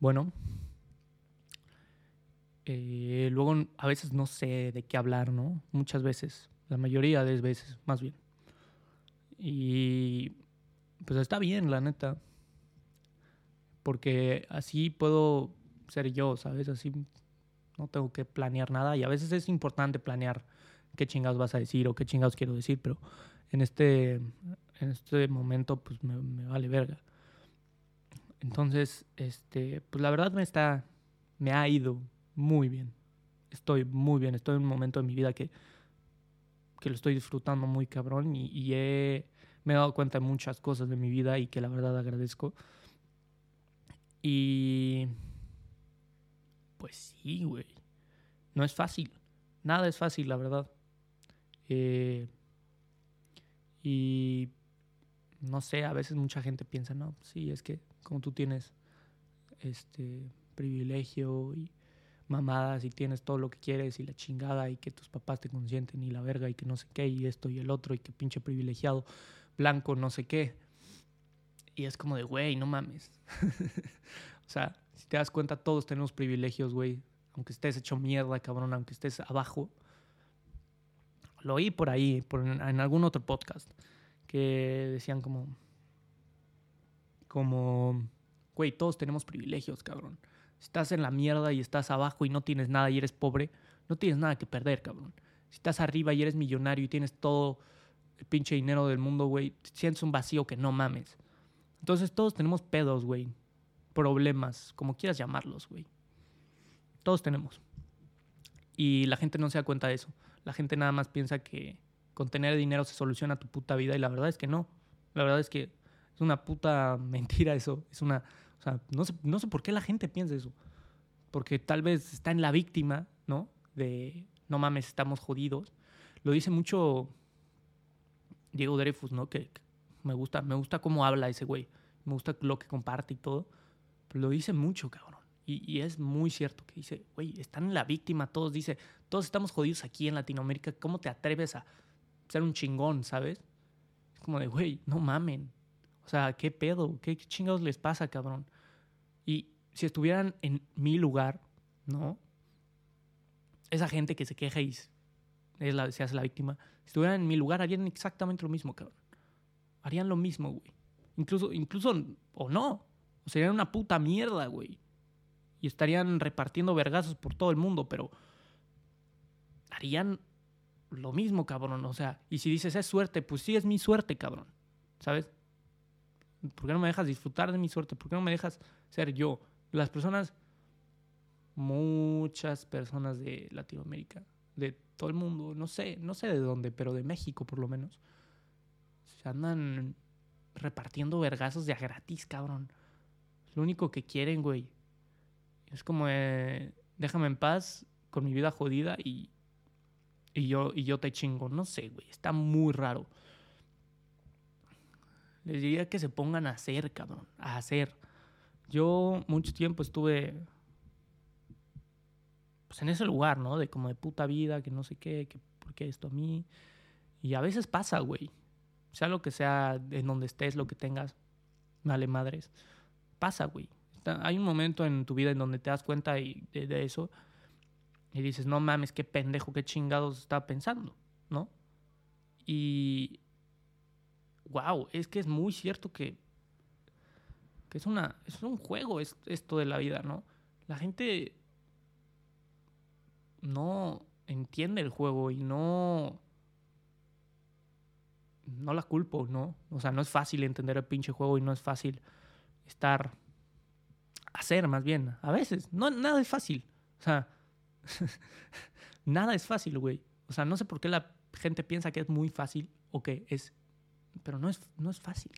Bueno, eh, luego a veces no sé de qué hablar, ¿no? Muchas veces, la mayoría de veces, más bien. Y pues está bien, la neta. Porque así puedo ser yo, ¿sabes? Así no tengo que planear nada. Y a veces es importante planear qué chingados vas a decir o qué chingados quiero decir, pero en este, en este momento pues me, me vale verga. Entonces, este, pues la verdad me está, me ha ido muy bien. Estoy muy bien, estoy en un momento de mi vida que, que lo estoy disfrutando muy cabrón y, he, me he dado cuenta de muchas cosas de mi vida y que la verdad agradezco. Y pues sí, güey. No es fácil. Nada es fácil, la verdad. Eh, y no sé, a veces mucha gente piensa, no, sí, es que como tú tienes este privilegio y mamadas y tienes todo lo que quieres y la chingada y que tus papás te consienten y la verga y que no sé qué y esto y el otro y que pinche privilegiado blanco no sé qué. Y es como de, güey, no mames. o sea, si te das cuenta, todos tenemos privilegios, güey. Aunque estés hecho mierda, cabrón, aunque estés abajo. Lo oí por ahí, por, en algún otro podcast, que decían como, como, güey, todos tenemos privilegios, cabrón. Si estás en la mierda y estás abajo y no tienes nada y eres pobre, no tienes nada que perder, cabrón. Si estás arriba y eres millonario y tienes todo el pinche dinero del mundo, güey, sientes un vacío que no mames. Entonces todos tenemos pedos, güey. Problemas, como quieras llamarlos, güey. Todos tenemos. Y la gente no se da cuenta de eso. La gente nada más piensa que con tener dinero se soluciona tu puta vida y la verdad es que no. La verdad es que es una puta mentira eso. Es una o sea, no sé, no sé por qué la gente piensa eso. Porque tal vez está en la víctima, ¿no? De, no mames, estamos jodidos. Lo dice mucho Diego Dreyfus, ¿no? Que, me gusta, me gusta cómo habla ese güey. Me gusta lo que comparte y todo. Lo dice mucho, cabrón. Y, y es muy cierto que dice, güey, están en la víctima todos. Dice, todos estamos jodidos aquí en Latinoamérica. ¿Cómo te atreves a ser un chingón, sabes? Es como de, güey, no mamen. O sea, ¿qué pedo? ¿Qué chingados les pasa, cabrón? Y si estuvieran en mi lugar, ¿no? Esa gente que se queja y es la, se hace la víctima, si estuvieran en mi lugar, harían exactamente lo mismo, cabrón. Harían lo mismo, güey. Incluso, incluso, o no. O serían una puta mierda, güey. Y estarían repartiendo vergazos por todo el mundo, pero harían lo mismo, cabrón. O sea, y si dices es suerte, pues sí es mi suerte, cabrón. ¿Sabes? ¿Por qué no me dejas disfrutar de mi suerte? ¿Por qué no me dejas ser yo? Las personas, muchas personas de Latinoamérica, de todo el mundo, no sé, no sé de dónde, pero de México por lo menos, se andan repartiendo vergazos de a gratis, cabrón. lo único que quieren, güey. Es como, eh, déjame en paz con mi vida jodida y, y, yo, y yo te chingo. No sé, güey. Está muy raro. Les diría que se pongan a hacer, cabrón, a hacer. Yo mucho tiempo estuve pues en ese lugar, ¿no? De como de puta vida, que no sé qué, que por qué esto a mí. Y a veces pasa, güey. Sea lo que sea, en donde estés, lo que tengas, vale madres. Pasa, güey. Hay un momento en tu vida en donde te das cuenta de, de eso y dices, no mames, qué pendejo, qué chingados estaba pensando, ¿no? Y, wow, es que es muy cierto que, que es, una, es un juego es, esto de la vida, ¿no? La gente no entiende el juego y no... No la culpo, ¿no? O sea, no es fácil entender el pinche juego y no es fácil estar... Hacer más bien, a veces. No, nada es fácil. O sea, nada es fácil, güey. O sea, no sé por qué la gente piensa que es muy fácil o que es pero no es, no es fácil,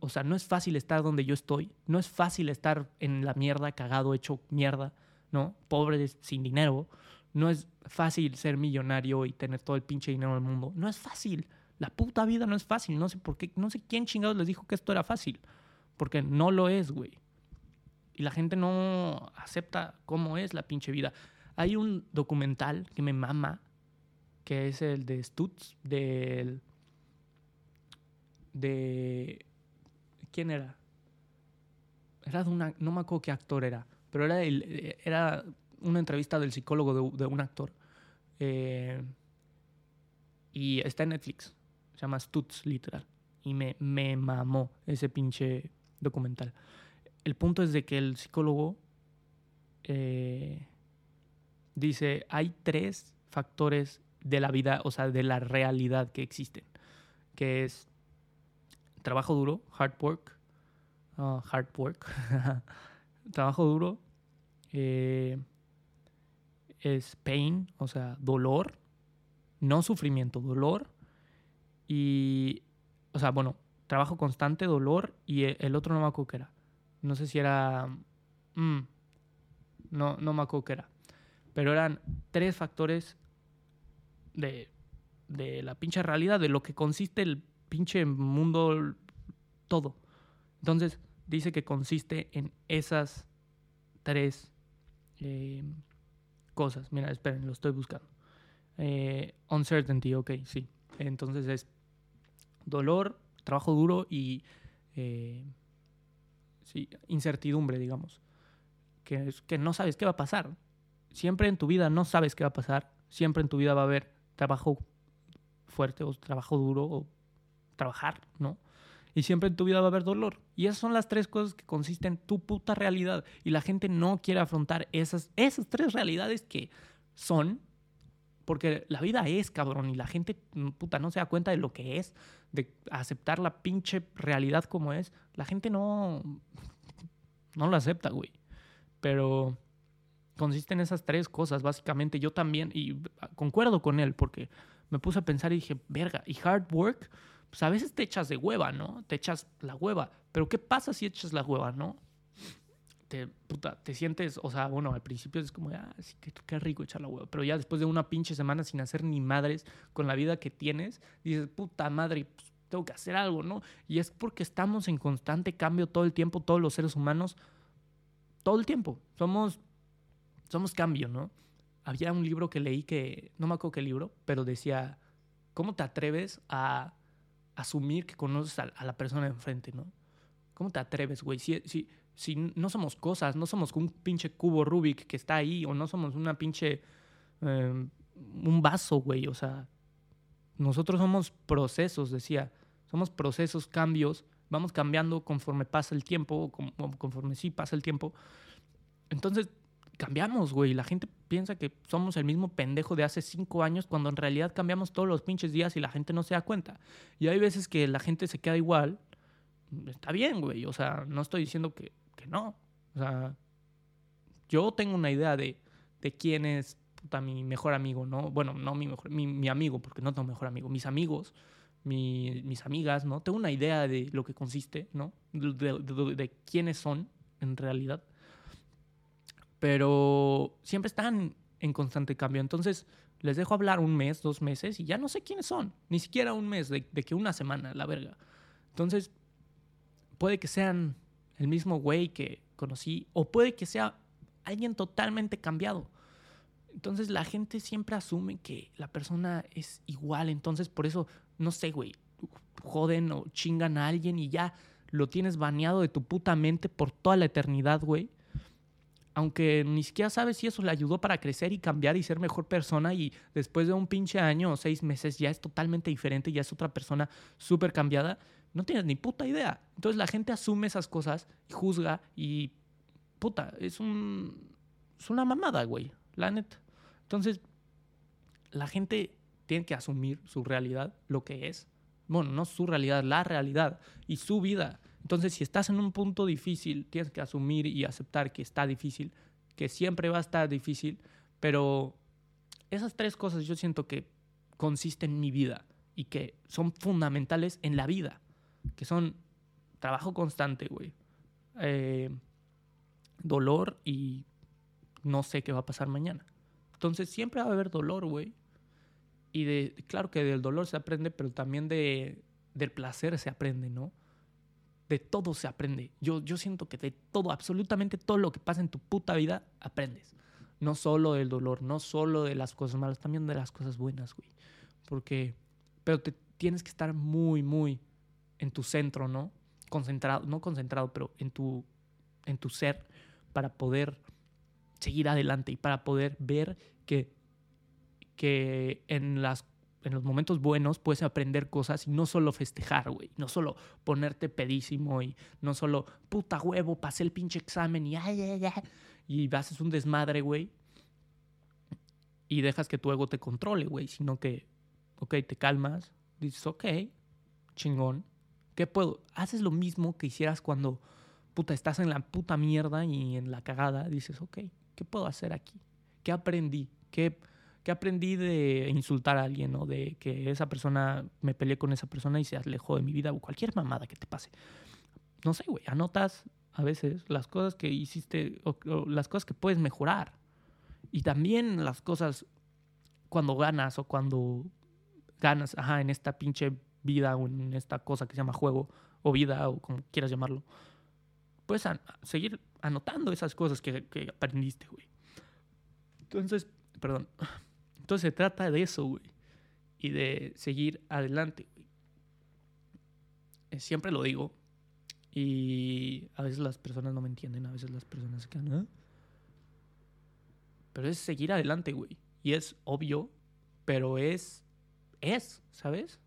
O sea, no es fácil estar donde yo estoy. No es fácil estar en la mierda, cagado, hecho mierda, ¿no? Pobre, sin dinero. No es fácil ser millonario y tener todo el pinche dinero del mundo. No es fácil. La puta vida no es fácil. No sé por qué, no sé quién chingados les dijo que esto era fácil. Porque no lo es, güey. Y la gente no acepta cómo es la pinche vida. Hay un documental que me mama, que es el de Stutz, del de... ¿Quién era? era de una, no me acuerdo qué actor era, pero era, el, era una entrevista del psicólogo de, un actor. Eh, y está en Netflix. Se llama Stutz, literal. Y me, me mamó ese pinche documental. El punto es de que el psicólogo eh, dice, hay tres factores de la vida, o sea, de la realidad que existen, que es trabajo duro, hard work, hard work, trabajo duro, eh, es pain, o sea, dolor, no sufrimiento, dolor, y, o sea, bueno, trabajo constante, dolor, y e, el otro no me acuerdo qué era. No sé si era... Mm, no, no me acuerdo qué era. Pero eran tres factores de, de la pinche realidad, de lo que consiste el pinche mundo, todo. Entonces, dice que consiste en esas tres eh, cosas. Mira, esperen, lo estoy buscando. Eh, uncertainty, ok, sí. Entonces es dolor, trabajo duro y eh, sí, incertidumbre, digamos. Que, es, que no sabes qué va a pasar. Siempre en tu vida no sabes qué va a pasar. Siempre en tu vida va a haber trabajo fuerte o trabajo duro o trabajar, ¿no? Y siempre en tu vida va a haber dolor. Y esas son las tres cosas que consisten en tu puta realidad. Y la gente no quiere afrontar esas, esas tres realidades que son. Porque la vida es, cabrón. Y la gente, mm, puta, no se da cuenta de lo que es. De aceptar la pinche realidad como es. La gente no... No lo acepta, güey. Pero consiste en esas tres cosas, básicamente. Yo también, y concuerdo con él, porque me puse a pensar y dije, verga, y hard work pues a veces te echas de hueva, ¿no? Te echas la hueva. Pero ¿qué pasa si echas la hueva, no? Te, puta, te sientes, o sea, bueno, al principio es como, ah, sí, qué, qué, rico echar la hueva. Pero ya después de una pinche semana sin hacer ni madres con la vida que tienes, dices, puta madre, pues, tengo que hacer algo, ¿no? Y es porque estamos en constante cambio todo el tiempo, todos los seres humanos, todo el tiempo. Somos, somos cambio, ¿no? Había un libro que leí que, no me acuerdo qué libro, pero decía, ¿cómo te atreves a asumir que conoces a, la persona enfrente, ¿no? ¿Cómo te atreves, güey? Si, si, si no somos cosas, no somos un pinche cubo Rubik que está ahí, o no somos una pinche. Eh, un vaso, güey. O sea, nosotros somos procesos, decía. Somos procesos, cambios. Vamos cambiando conforme pasa el tiempo, conforme sí pasa el tiempo. Entonces, cambiamos, güey. La gente piensa que somos el mismo pendejo de hace cinco años cuando en realidad cambiamos todos los pinches días y la gente no se da cuenta. Y hay veces que la gente se queda igual. Está bien, güey. O sea, no estoy diciendo que, que no. O sea, yo tengo una idea de, de quién es puta, mi mejor amigo, ¿no? Bueno, no mi mejor, mi, mi amigo, porque no tengo mejor amigo. Mis amigos, mi, mis amigas, ¿no? Tengo una idea de lo que consiste, ¿no? de, de, de quiénes son en realidad pero siempre están en constante cambio. Entonces, les dejo hablar un mes, dos meses y ya no sé quiénes son. Ni siquiera un mes, de, que una semana, la verga. Entonces, puede que sean el mismo güey que conocí o puede que sea alguien totalmente cambiado. Entonces, la gente siempre asume que la persona es igual. Entonces, por eso, no sé, güey, joden o chingan a alguien y ya lo tienes baneado de tu puta mente por toda la eternidad, güey aunque ni siquiera sabes si eso le ayudó para crecer y cambiar y ser mejor persona y después de un pinche año o seis meses ya es totalmente diferente, ya es otra persona súper cambiada, no tienes ni puta idea. Entonces la gente asume esas cosas y juzga y puta, es un es una mamada, güey, la neta. Entonces la gente tiene que asumir su realidad, lo que es. Bueno, no su realidad, la realidad y su vida. Entonces, si estás en un punto difícil, tienes que asumir y aceptar que está difícil, que siempre va a estar difícil, pero esas tres cosas yo siento que consisten en mi vida y que son fundamentales en la vida, que son trabajo constante, güey, eh, dolor y no sé qué va a pasar mañana. Entonces siempre va a haber dolor, güey. Y claro que del dolor se aprende, pero también de, del placer se aprende, ¿no? De todo se aprende. Yo, yo siento que de todo, absolutamente todo lo que pasa en tu puta vida, aprendes. No solo del dolor, no solo de las cosas malas, también de las cosas buenas, güey. Porque, pero te tienes que estar muy, muy en tu centro, ¿no? Concentrado, no concentrado, pero en tu en tu ser para poder seguir adelante y para poder ver que, que en, las, en los momentos buenos puedes aprender cosas y no solo festejar, güey. No solo ponerte pedísimo y no solo, puta huevo, pasé el pinche examen y ay, ay, ay. Y haces un desmadre, güey. Y dejas que tu ego te controle, güey. Sino que, ok, te calmas, dices, ok, chingón. ¿Qué puedo? Haces lo mismo que hicieras cuando, puta, estás en la puta mierda y en la cagada. Dices, ok, ¿qué puedo hacer aquí? ¿Qué aprendí? ¿Qué, qué aprendí de insultar a alguien o de que esa persona, me peleé con esa persona y se alejó de mi vida o cualquier mamada que te pase? No sé, güey, anotas a veces las cosas que hiciste o, o las cosas que puedes mejorar. Y también las cosas cuando ganas o cuando ganas, ajá, en esta pinche vida o en esta cosa que se llama juego o vida o como quieras llamarlo, puedes an- seguir anotando esas cosas que, que aprendiste, güey. Entonces, perdón. Entonces se trata de eso, güey. Y de seguir adelante, güey. Eh, Siempre lo digo. Y a veces las personas no me entienden, a veces las personas se quedan, "¿Ah?". Pero es seguir adelante, güey. Y es obvio, pero es, es, ¿sabes?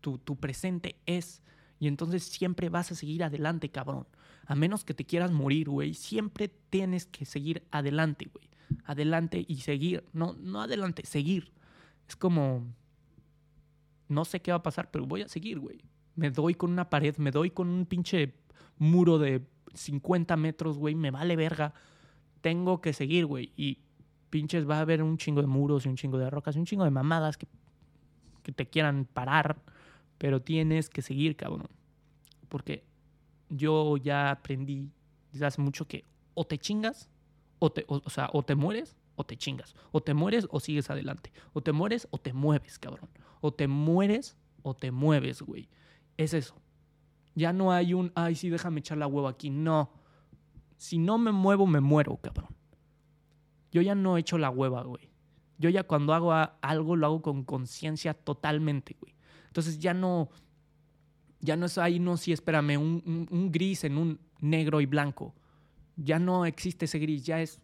Tu, tu presente es. Y entonces siempre vas a seguir adelante, cabrón. A menos que te quieras morir, güey. Siempre tienes que seguir adelante, güey. Adelante y seguir. No, no adelante, seguir. Es como... No sé qué va a pasar, pero voy a seguir, güey. Me doy con una pared, me doy con un pinche muro de 50 metros, güey. Me vale verga. Tengo que seguir, güey. Y pinches va a haber un chingo de muros y un chingo de rocas y un chingo de mamadas que, que te quieran parar. Pero tienes que seguir, cabrón. Porque yo ya aprendí desde hace mucho que o te chingas, o, te, o, sea, o te mueres o te chingas. O te mueres o sigues adelante. O te mueres o te mueves, cabrón. O te mueres o te mueves, güey. Es eso. Ya no hay un, ay, sí, déjame echar la hueva aquí. No. Si no me muevo, me muero, cabrón. Yo ya no echo la hueva, güey. Yo ya cuando hago algo, lo hago con conciencia totalmente, güey. Entonces ya no, ya no es ahí, no, sí, espérame, un- un gris en un negro y blanco. Ya no existe ese gris, ya es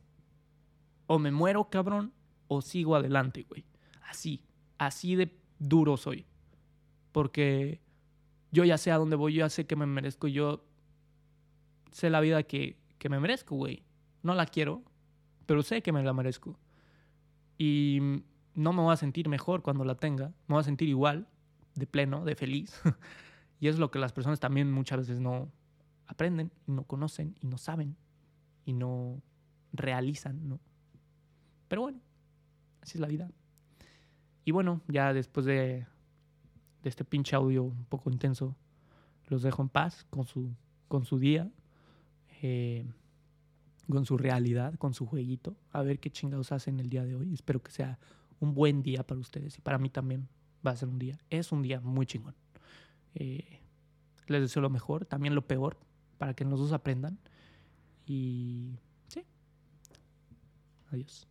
o me muero, cabrón, o sigo adelante, güey. Así, así de duro soy. Porque yo ya sé a dónde voy, yo ya sé que me merezco, yo sé la vida que, que me merezco, güey. No la quiero, pero sé que me la merezco. Y no me voy a sentir mejor cuando la tenga, me voy a sentir igual, de pleno, de feliz. y es lo que las personas también muchas veces no aprenden, no conocen, y no saben, y no realizan, ¿no? Pero bueno, así es la vida. Y bueno, ya después de, de este pinche audio un poco intenso, los dejo en paz con su, con su día, eh, con su realidad, con su jueguito. A ver qué chingados hacen el día de hoy. Espero que sea un buen día para ustedes y para mí también va a ser un día. Es un día muy chingón. Eh, les deseo lo mejor, también lo peor, para que los dos aprendan. Y sí. Adiós.